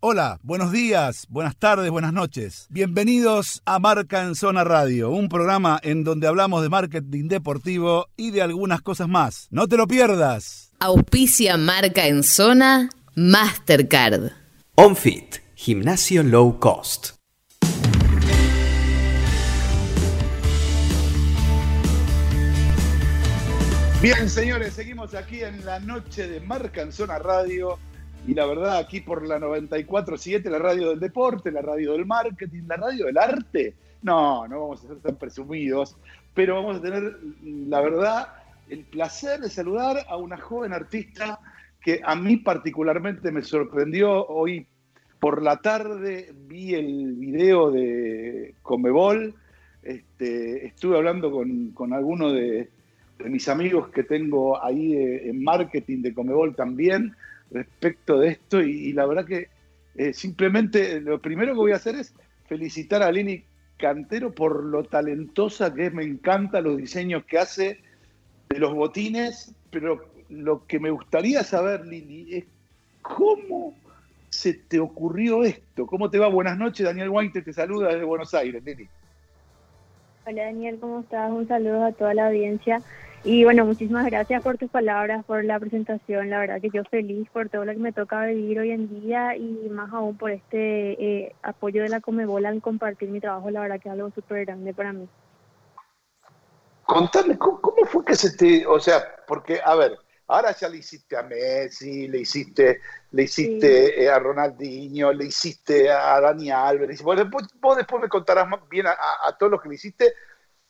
Hola, buenos días, buenas tardes, buenas noches. Bienvenidos a Marca en Zona Radio, un programa en donde hablamos de marketing deportivo y de algunas cosas más. No te lo pierdas. Auspicia Marca en Zona Mastercard. OnFit, gimnasio low cost. Bien, señores, seguimos aquí en la noche de Marca en Zona Radio y la verdad, aquí por la 94.7, la radio del deporte, la radio del marketing, la radio del arte. No, no vamos a ser tan presumidos, pero vamos a tener, la verdad, el placer de saludar a una joven artista que a mí particularmente me sorprendió. Hoy por la tarde vi el video de Comebol. Este, estuve hablando con, con algunos de, mis amigos que tengo ahí en marketing de Comebol también respecto de esto y, la verdad que eh, simplemente lo primero que voy a hacer es felicitar a Lili Cantero por lo talentosa que es, me encanta los diseños que hace de los botines, pero lo que me gustaría saber, Lili, es cómo se te ocurrió esto. ¿Cómo te va? Buenas noches, Daniel White te saluda desde Buenos Aires, Lili. Hola Daniel, ¿cómo estás? Un saludo a toda la audiencia. Y bueno, muchísimas gracias por tus palabras, por la presentación. La verdad que yo feliz por todo lo que me toca vivir hoy en día y más aún por este eh, apoyo de la Comebola en compartir mi trabajo. La verdad que es algo súper grande para mí. Contame, ¿cómo, fue que se te, o sea, porque, a ver, ahora ya le hiciste a Messi, le hiciste, le hiciste eh, a Ronaldinho, le hiciste a Dani. Vos después, vos después me contarás bien a, a todos los que le hiciste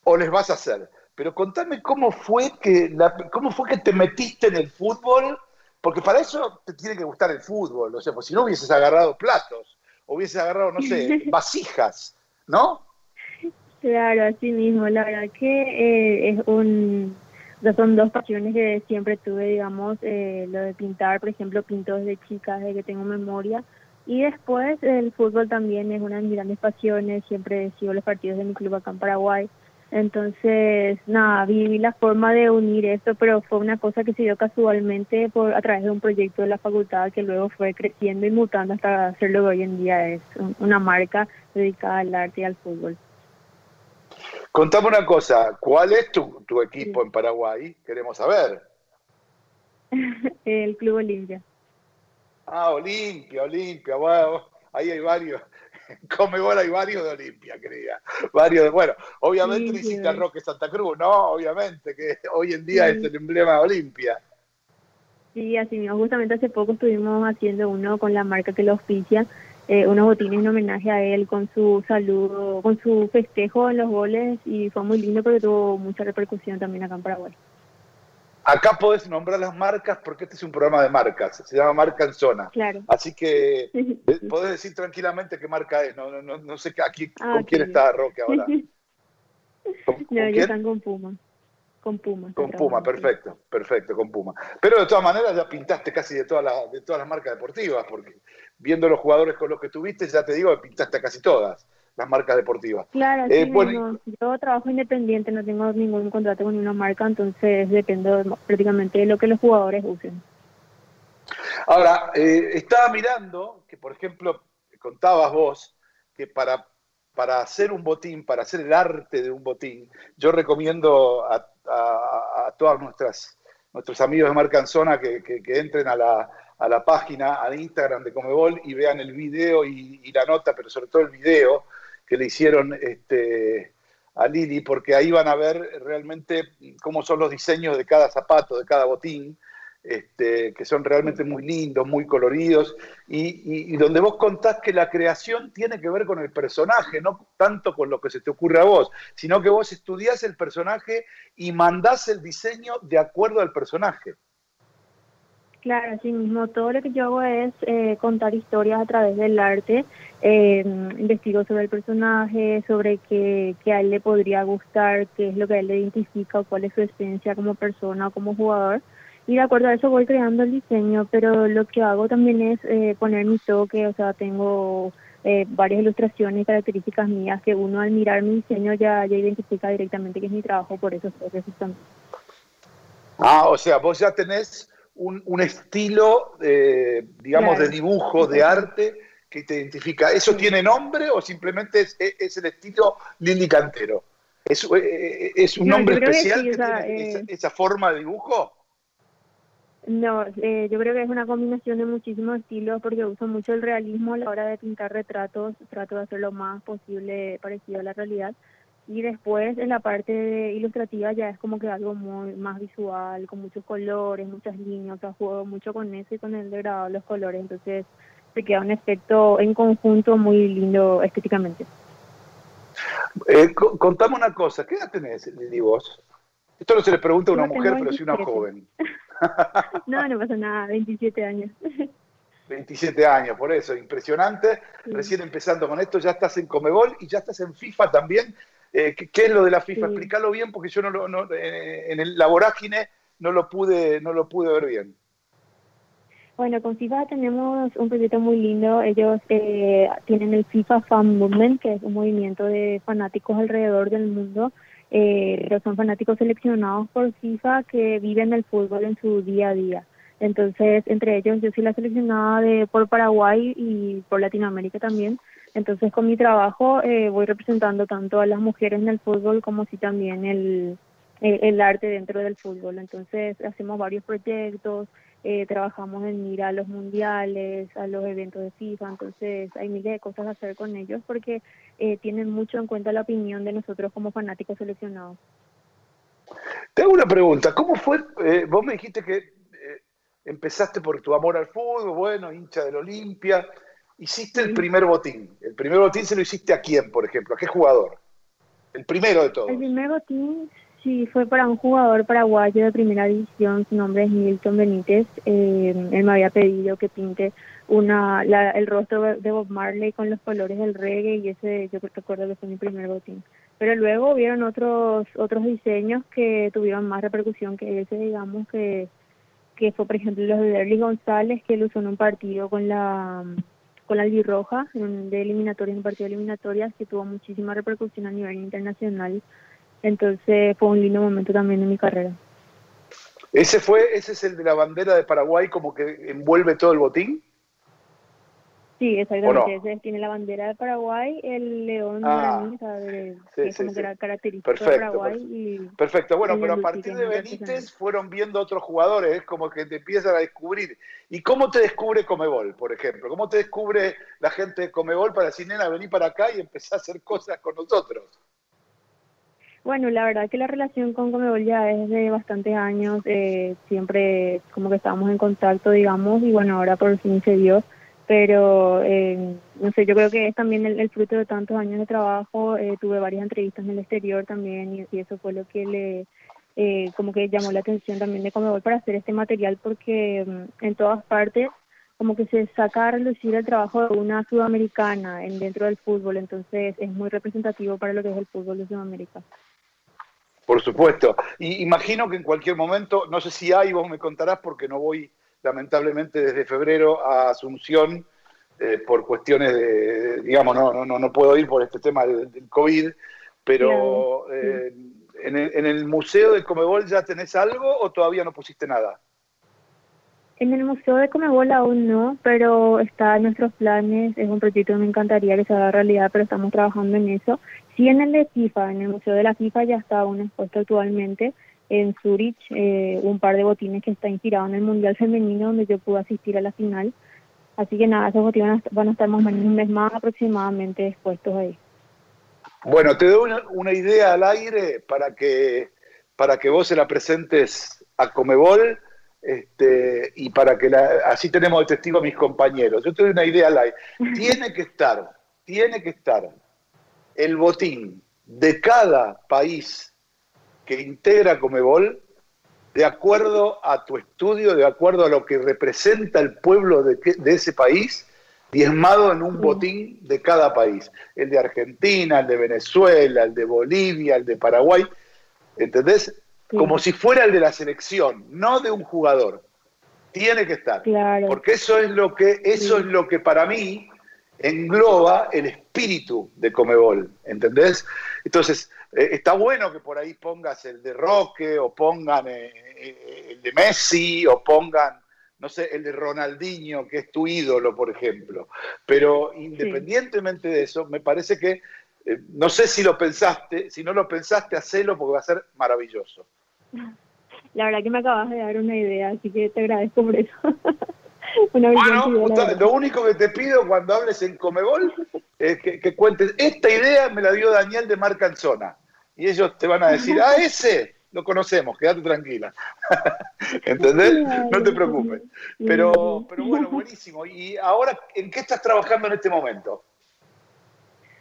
o les vas a hacer pero contame cómo fue que cómo fue que te metiste en el fútbol, porque para eso te tiene que gustar el fútbol, o sea, pues si no hubieses agarrado platos, hubieses agarrado, no sé, vasijas, ¿no? Claro, así mismo, la verdad que eh, es un, son dos pasiones que siempre tuve, digamos, eh, lo de pintar, por ejemplo, pinto desde chica, desde que tengo memoria, y después el fútbol también es una de mis grandes pasiones, siempre sigo los partidos de mi club acá en Paraguay, entonces, nada, viví la forma de unir esto, pero fue una cosa que se dio casualmente por a través de un proyecto de la facultad que luego fue creciendo y mutando hasta ser lo que hoy en día es una marca dedicada al arte y al fútbol. Contame una cosa, ¿cuál es tu, tu equipo en Paraguay? Queremos saber. El Club Olimpia. Ah, Olimpia, Olimpia, wow, ahí hay varios. Comebol hay varios de Olimpia, querida. Varios de, bueno, obviamente sí, hiciste Roque Santa Cruz, ¿no? Obviamente, que hoy en día es el emblema de Olimpia. Sí, así mismo. Justamente hace poco estuvimos haciendo uno con la marca que lo auspicia, eh, unos botines en homenaje a él con su saludo, con su festejo en los goles y fue muy lindo porque tuvo mucha repercusión también acá en Paraguay. Acá podés nombrar las marcas porque este es un programa de marcas, se llama Marca en Zona. Claro. Así que podés decir tranquilamente qué marca es. No, no, no, sé aquí, ah, con quién está Roque ahora. no, ellos están con Puma. Con Puma. Con Puma, perfecto, perfecto, con Puma. Pero de todas maneras ya pintaste casi de todas las, de todas las marcas deportivas, porque viendo los jugadores con los que tuviste, ya te digo, pintaste casi todas las marcas deportivas. Claro, eh, yo trabajo independiente, no tengo ningún contrato con una marca, entonces dependo prácticamente de lo que los jugadores usen. Ahora, eh, estaba mirando que, por ejemplo, contabas vos que para, para hacer un botín, para hacer el arte de un botín, yo recomiendo a, a, todas nuestras nuestros amigos de Marcanzona que, que, que entren a la, a la página, al Instagram de Comebol y vean el video y, y, la nota, pero sobre todo el video, que le hicieron este, a Lili, porque ahí van a ver realmente cómo son los diseños de cada zapato, de cada botín, este, que son realmente muy lindos, muy coloridos, y, donde vos contás que la creación tiene que ver con el personaje, no tanto con lo que se te ocurre a vos, sino que vos estudiás el personaje y mandás el diseño de acuerdo al personaje. Claro, así mismo, todo lo que yo hago es eh, contar historias a través del arte, eh, investigo sobre el personaje, sobre qué, qué, a él le podría gustar, qué es lo que a él le identifica cuál es su esencia como persona o como jugador. Y de acuerdo a eso voy creando el diseño, pero lo que hago también es eh, poner mi toque, o sea, tengo eh, varias ilustraciones y características mías que uno al mirar mi diseño ya, ya identifica directamente que es mi trabajo, por eso toques también. Ah, o sea, vos ya tenés un, estilo, digamos, de dibujo, de arte, que te identifica, ¿eso tiene nombre o simplemente es, el estilo Lili Cantero? ¿Es, eh, es un nombre especial que tiene esa, forma de dibujo? No, eh, yo creo que es una combinación de muchísimos estilos porque uso mucho el realismo a la hora de pintar retratos, trato de hacer lo más posible parecido a la realidad y después en la parte ilustrativa ya es como que algo muy más visual, con muchos colores, muchas líneas, o sea, juego mucho con eso y con el degradado de los colores, entonces se queda un efecto en conjunto muy lindo estéticamente. Eh, contame una cosa, ¿qué edad tenés, Lili, vos? Esto no se le pregunta a una mujer, pero sí a una joven. no, no pasa nada, 27 años. 27 años, por eso, impresionante. Recién empezando con esto, ya estás en Comebol y ya estás en FIFA también. Eh, ¿qué, es lo de la FIFA? Explícalo bien porque yo no, no eh, en el, la vorágine no lo pude, no lo pude ver bien. Bueno, con FIFA tenemos un proyecto muy lindo. Ellos eh, tienen el FIFA Fan Movement, que es un movimiento de fanáticos alrededor del mundo, eh, pero son fanáticos seleccionados por FIFA que viven el fútbol en su día a día. Entonces, entre ellos, yo soy la seleccionada de por Paraguay y por Latinoamérica también. Entonces, con mi trabajo eh, voy representando tanto a las mujeres en el fútbol como si también el, arte dentro del fútbol. Entonces, hacemos varios proyectos, eh, trabajamos en ir a los mundiales, a los eventos de FIFA, entonces hay miles de cosas a hacer con ellos porque eh, tienen mucho en cuenta la opinión de nosotros como fanáticos seleccionados. Te hago una pregunta, ¿cómo fue? vos me dijiste que empezaste por tu amor al fútbol, bueno, hincha del Olimpia, hiciste el primer botín. ¿El primer botín se lo hiciste a quién, por ejemplo? ¿A qué jugador? El primero de todos. El primer botín, sí, fue para un jugador paraguayo de primera división, su nombre es Milton Benítez. Eh, él me había pedido que pinte una el rostro de Bob Marley con los colores del reggae y ese yo recuerdo que fue mi primer botín. Pero luego hubieron otros otros diseños que tuvieron más repercusión que ese, digamos, que, que fue, por ejemplo, los de Derly González, que él usó en un partido con la con la albirroja de eliminatorias, un partido de eliminatorias que tuvo muchísima repercusión a nivel internacional. Entonces fue un lindo momento también en mi carrera. ¿Ese fue, ese es el de la bandera de Paraguay como que envuelve todo el botín? Sí, exactamente. Ese tiene la bandera de Paraguay, el león ah, de, que es como característico perfecto, de Paraguay. Y perfecto, bueno, pero a partir de Benítez fueron viendo otros jugadores, es como que te empiezan a descubrir. ¿Y cómo te descubre Comebol, por ejemplo? ¿Cómo te descubre la gente de Comebol para decir, nena, vení para acá y empezar a hacer cosas con nosotros? Bueno, la verdad que la relación con Comebol ya es de bastantes años, eh, siempre como que estábamos en contacto, digamos, y bueno, ahora por fin se dio pero eh, no sé, yo creo que es también el, fruto de tantos años de trabajo, eh, tuve varias entrevistas en el exterior también y, eso fue lo que le eh, como que llamó la atención también de Comebol para hacer este material porque mm, en todas partes como que se saca a relucir el trabajo de una sudamericana en, dentro del fútbol, entonces es muy representativo para lo que es el fútbol de Sudamérica. Por supuesto, y imagino que en cualquier momento, no sé si hay, vos me contarás porque no voy lamentablemente desde febrero a Asunción eh, por cuestiones de, digamos, no, no, no puedo ir por este tema del, COVID, pero eh, en, el, en, el, Museo de Comebol ya tenés algo o todavía no pusiste nada? En el Museo de Comebol aún no, pero está en nuestros planes, es un proyecto que me encantaría que se haga realidad, pero estamos trabajando en eso. Sí en el de FIFA, en el Museo de la FIFA ya está aún expuesto actualmente, en Zurich eh, un par de botines que está inspirado en el Mundial Femenino donde yo pude asistir a la final. Así que nada, esos botines van a estar más o menos un mes más aproximadamente expuestos ahí. Bueno, te doy una, idea al aire para que, para que vos se la presentes a Comebol este, y para que así tenemos de testigo a mis compañeros. Yo te doy una idea al aire. Tiene que estar, tiene que estar el botín de cada país que integra Comebol de acuerdo a tu estudio, de acuerdo a lo que representa el pueblo de, ese país, diezmado en un botín de cada país. El de Argentina, el de Venezuela, el de Bolivia, el de Paraguay. ¿Entendés? Como si fuera el de la selección, no de un jugador. Tiene que estar. Porque eso es lo que, eso es lo que para mí engloba el espíritu de Comebol. ¿Entendés? Entonces, eh, está bueno que por ahí pongas el de Roque o pongan eh, eh, el de Messi o pongan no sé, el de Ronaldinho, que es tu ídolo, por ejemplo. Pero independientemente de eso, me parece que, eh, no sé si lo pensaste, si no lo pensaste, hacelo porque va a ser maravilloso. La verdad que me acabas de dar una idea, así que te agradezco por eso. bueno, lo único que te pido cuando hables en Comebol es que, cuentes, esta idea me la dio Daniel de Marcanzona. Y ellos te van a decir, ah, ese, lo conocemos, quédate tranquila. ¿Entendés? No te preocupes. Pero, pero bueno, buenísimo. ¿Y ahora en qué estás trabajando en este momento?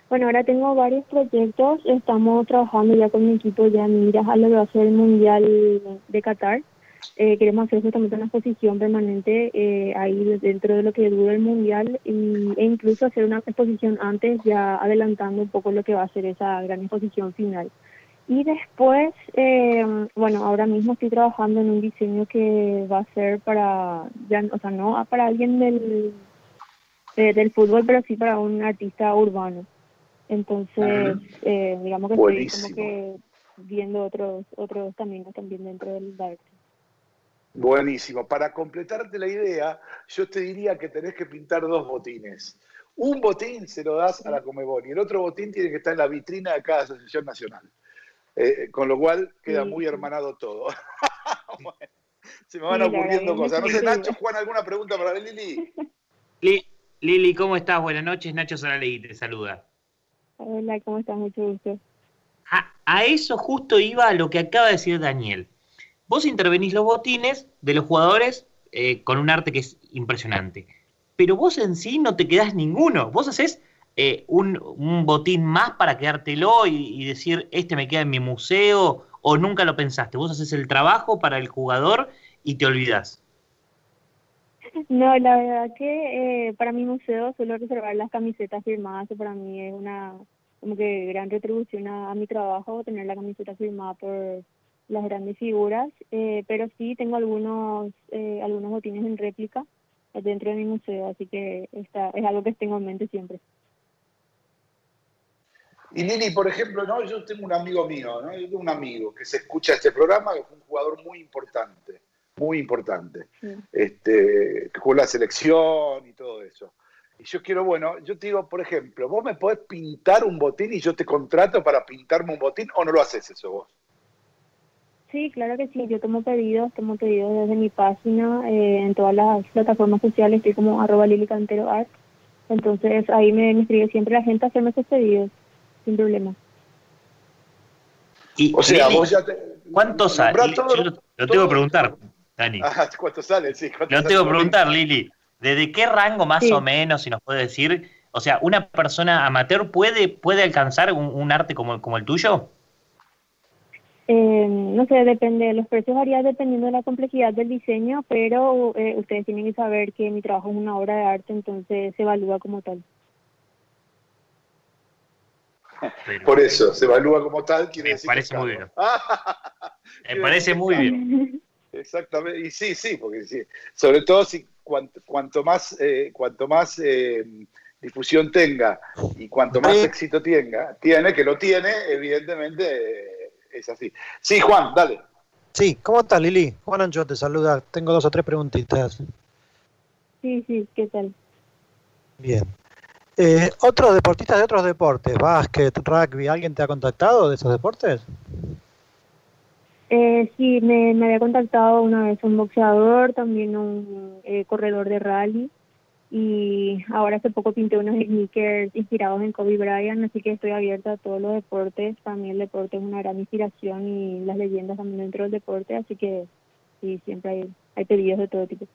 Bueno, ahora tengo varios proyectos. Estamos trabajando ya con mi equipo ya miras a lo que va a ser el Mundial de Qatar. Eh, queremos hacer justamente una exposición permanente eh, ahí dentro de lo que dura el Mundial y, e incluso hacer una exposición antes, ya adelantando un poco lo que va a ser esa gran exposición final. Y después, eh, bueno, ahora mismo estoy trabajando en un diseño que va a ser para, ya, o sea, no para alguien del, eh, del fútbol, pero sí para un artista urbano. Entonces, eh, digamos que estoy como que viendo otros otros caminos también dentro del arte. Buenísimo. Para completarte la idea, yo te diría que tenés que pintar dos botines. Un botín se lo das a la Comebol y el otro botín tiene que estar en la vitrina de cada asociación nacional. Eh, con lo cual queda muy hermanado todo. se me van ocurriendo cosas. No sé, Nacho, Juan, ¿alguna pregunta para Lili? Lili, ¿cómo estás? Buenas noches. Nacho Saralegui te saluda. Hola, ¿cómo estás? Mucho gusto. A, eso justo iba a lo que acaba de decir Daniel. Vos intervenís los botines de los jugadores eh, con un arte que es impresionante. Pero vos en sí no te quedás ninguno. Vos haces eh, un, botín más para quedártelo y, decir, este me queda en mi museo, o nunca lo pensaste? Vos haces el trabajo para el jugador y te olvidas. No, la verdad que eh, para mi museo suelo reservar las camisetas firmadas, para mí es una como que gran retribución a, mi trabajo tener la camiseta firmada por las grandes figuras, eh, pero sí tengo algunos algunos botines en réplica dentro de mi museo, así que está, es algo que tengo en mente siempre. Y Lili, por ejemplo, ¿no? yo tengo un amigo mío, ¿no? yo tengo un amigo que se escucha este programa, que fue un jugador muy importante, muy importante, este, que jugó la selección y todo eso. Y yo quiero, bueno, yo te digo, por ejemplo, vos me podés pintar un botín y yo te contrato para pintarme un botín o no lo haces eso vos. Sí, claro que sí, yo tomo pedidos, tomo pedidos desde mi página, eh, en todas las plataformas sociales, estoy como arroba Lili Cantero Art. Entonces ahí me, me escribe siempre la gente a hacerme esos pedidos sin problema. Y, o sea, vos ya te. ¿Cuánto sale? Yo lo, tengo que preguntar, Dani. ¿Cuánto sale? Sí, lo tengo que preguntar, Lili. ¿Desde qué rango más o menos, si nos puede decir? O sea, ¿una persona amateur puede, puede alcanzar un, arte como, como el tuyo? Eh, no sé, depende, los precios varían dependiendo de la complejidad del diseño, pero eh, ustedes tienen que saber que mi trabajo es una obra de arte, entonces se evalúa como tal. Por eso, se evalúa como tal. Me parece muy bien. Me parece muy bien. Exactamente, y sí, sí, porque sí. sobre todo si cuanto, más, eh, cuanto más eh, difusión tenga y cuanto más éxito tenga, tiene, que lo tiene, evidentemente eh, es así. Sí, Juan, dale. Sí, ¿cómo estás, Lili? Juan Ancho te saluda. Tengo dos o tres preguntitas. Sí, sí, ¿qué tal? Bien. Eh, ¿Otros deportistas de otros deportes, básquet, rugby, alguien te ha contactado de esos deportes? Eh, sí, me, había contactado una vez un boxeador, también un eh, corredor de rally y ahora hace poco pinté unos sneakers inspirados en Kobe Bryant, así que estoy abierta a todos los deportes. Para mí el deporte es una gran inspiración y las leyendas también dentro del deporte, así que sí, siempre hay, pedidos de todo tipo.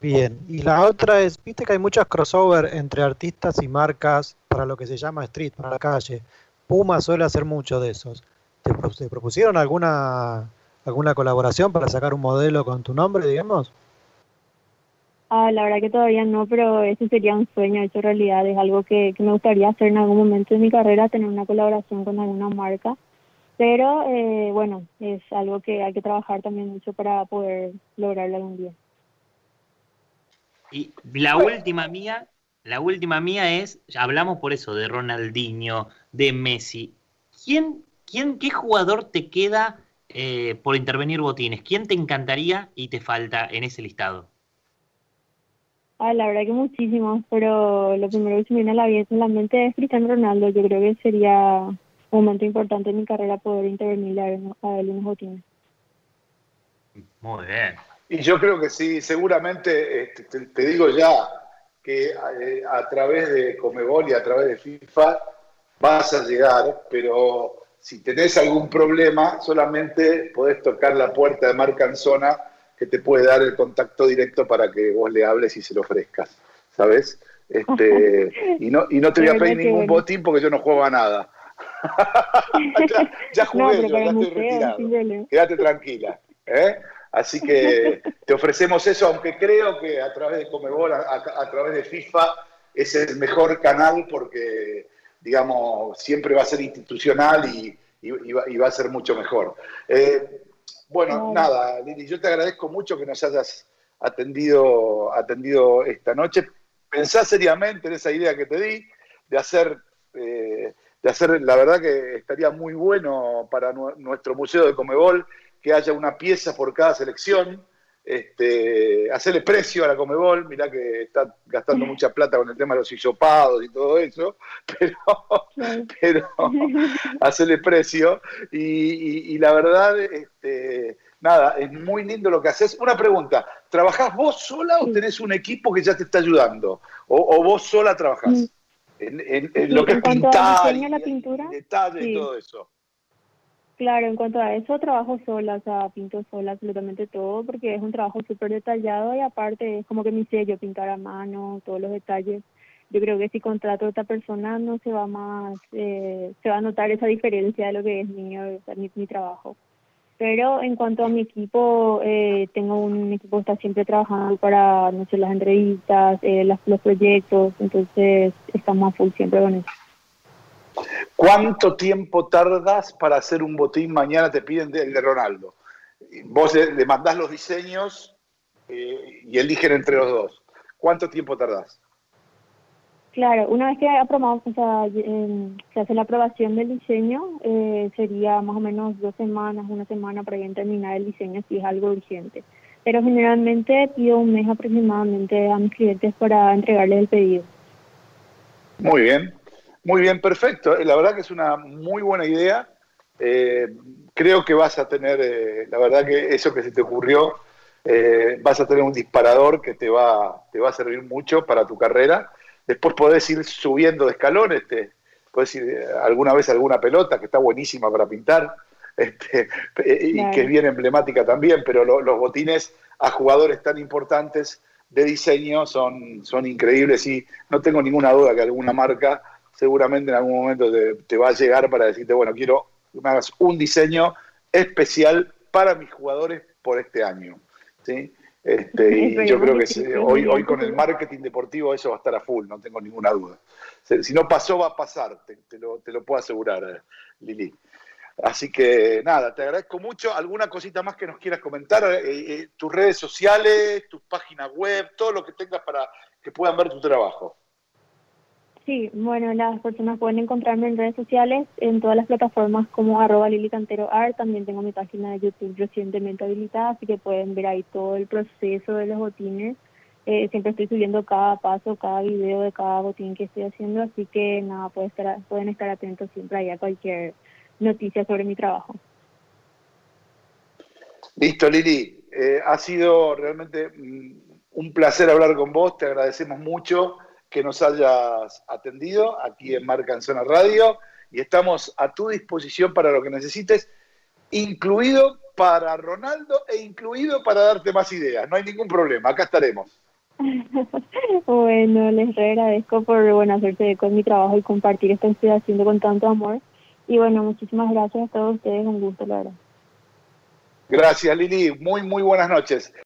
Bien, y la otra es, viste que hay muchos crossover entre artistas y marcas para lo que se llama street, para la calle. Puma suele hacer mucho de esos. ¿Te, propusieron alguna alguna colaboración para sacar un modelo con tu nombre, digamos? Ah, la verdad que todavía no, pero ese sería un sueño hecho realidad. Es algo que, que me gustaría hacer en algún momento de mi carrera, tener una colaboración con alguna marca. Pero eh, bueno, es algo que hay que trabajar también mucho para poder lograrlo algún día. Y la última mía, la última mía es, hablamos por eso de Ronaldinho, de Messi. ¿Quién, quién, qué jugador te queda eh, por intervenir botines. ¿Quién te encantaría y te falta en ese listado? Ah, la verdad que muchísimos, pero lo primero que se me viene a la, en la mente es Cristiano Ronaldo. Yo creo que sería un momento importante en mi carrera poder intervenir a él, a unos botines. Muy bien. Y yo creo que sí, seguramente, este, te, te digo ya, que eh, a través de Comebol y a través de FIFA vas a llegar, pero si tenés algún problema, solamente podés tocar la puerta de Marcanzona que te puede dar el contacto directo para que vos le hables y se lo ofrezcas, ¿sabes? Este, y, no, y no te voy a pedir ningún botín porque yo no juego a nada. ya, ya, jugué, no, yo, ya estoy retirado. Quédate tranquila. ¿eh? Así que te ofrecemos eso, aunque creo que a través de Comebol, a, a, a, través de FIFA, es el mejor canal porque, digamos, siempre va a ser institucional y, y, y, va, y va, a ser mucho mejor. Eh, bueno, oh. nada, Lili, yo te agradezco mucho que nos hayas atendido, atendido esta noche. Pensá seriamente en esa idea que te di de hacer, eh, de hacer, la verdad que estaría muy bueno para nuestro museo de Comebol que haya una pieza por cada selección, este, hacerle precio a la Comebol, mirá que está gastando mucha plata con el tema de los hisopados y todo eso, pero, pero hacerle precio. Y, y, y la verdad, este, nada, es muy lindo lo que haces. Una pregunta, ¿trabajás vos sola o tenés un equipo que ya te está ayudando? ¿O, o vos sola trabajás? En, en, lo que es pintar, la pintura, detalle y todo eso. Claro, en cuanto a eso, trabajo sola, o sea, pinto sola absolutamente todo, porque es un trabajo súper detallado y aparte es como que mi sello, pintar a mano, todos los detalles. Yo creo que si contrato a otra persona no se va más, eh, se va a notar esa diferencia de lo que es mi, mi, mi trabajo. Pero en cuanto a mi equipo, eh, tengo un equipo que está siempre trabajando para, no las entrevistas, eh, las, los proyectos, entonces estamos a full siempre con eso. ¿Cuánto tiempo tardas para hacer un botín? Mañana te piden el de Ronaldo. Vos le, mandás los diseños eh, y eligen entre los dos. ¿Cuánto tiempo tardás? Claro, una vez que aprobamos, o sea, eh, se hace la aprobación del diseño, eh, sería más o menos dos semanas, una semana para bien terminar el diseño si es algo urgente. Pero generalmente pido un mes aproximadamente a mis clientes para entregarles el pedido. Muy bien. Muy bien, perfecto. La verdad que es una muy buena idea. Eh, creo que vas a tener, eh, la verdad que eso que se te ocurrió, eh, vas a tener un disparador que te va, te va a servir mucho para tu carrera. Después podés ir subiendo de escalones, te, podés ir eh, alguna vez alguna pelota que está buenísima para pintar este, y que es bien emblemática también, pero lo, los botines a jugadores tan importantes de diseño son, son increíbles y no tengo ninguna duda que alguna marca seguramente en algún momento te, te, va a llegar para decirte, bueno, quiero que me hagas un diseño especial para mis jugadores por este año. ¿sí? Este, y yo creo que sí, hoy, hoy con el marketing deportivo eso va a estar a full, no tengo ninguna duda. Si no pasó, va a pasar, te, te, lo, te lo, puedo asegurar, Lili. Así que nada, te agradezco mucho. ¿Alguna cosita más que nos quieras comentar? Eh, eh, tus redes sociales, tus páginas web, todo lo que tengas para que puedan ver tu trabajo. Sí, bueno, las personas pueden encontrarme en redes sociales, en todas las plataformas como arroba Lili Cantero Art, también tengo mi página de YouTube recientemente habilitada, así que pueden ver ahí todo el proceso de los botines. Eh, siempre estoy subiendo cada paso, cada video de cada botín que estoy haciendo, así que nada, pueden estar, pueden estar atentos siempre ahí a cualquier noticia sobre mi trabajo. Listo, Lili. Eh, ha sido realmente un placer hablar con vos, te agradecemos mucho que nos hayas atendido aquí en Marca en Zona Radio y estamos a tu disposición para lo que necesites, incluido para Ronaldo e incluido para darte más ideas. No hay ningún problema, acá estaremos. bueno, les agradezco por bueno, hacerse con mi trabajo y compartir esto que estoy haciendo con tanto amor. Y bueno, muchísimas gracias a todos ustedes, un gusto, la verdad. Gracias, Lili. Muy, muy buenas noches.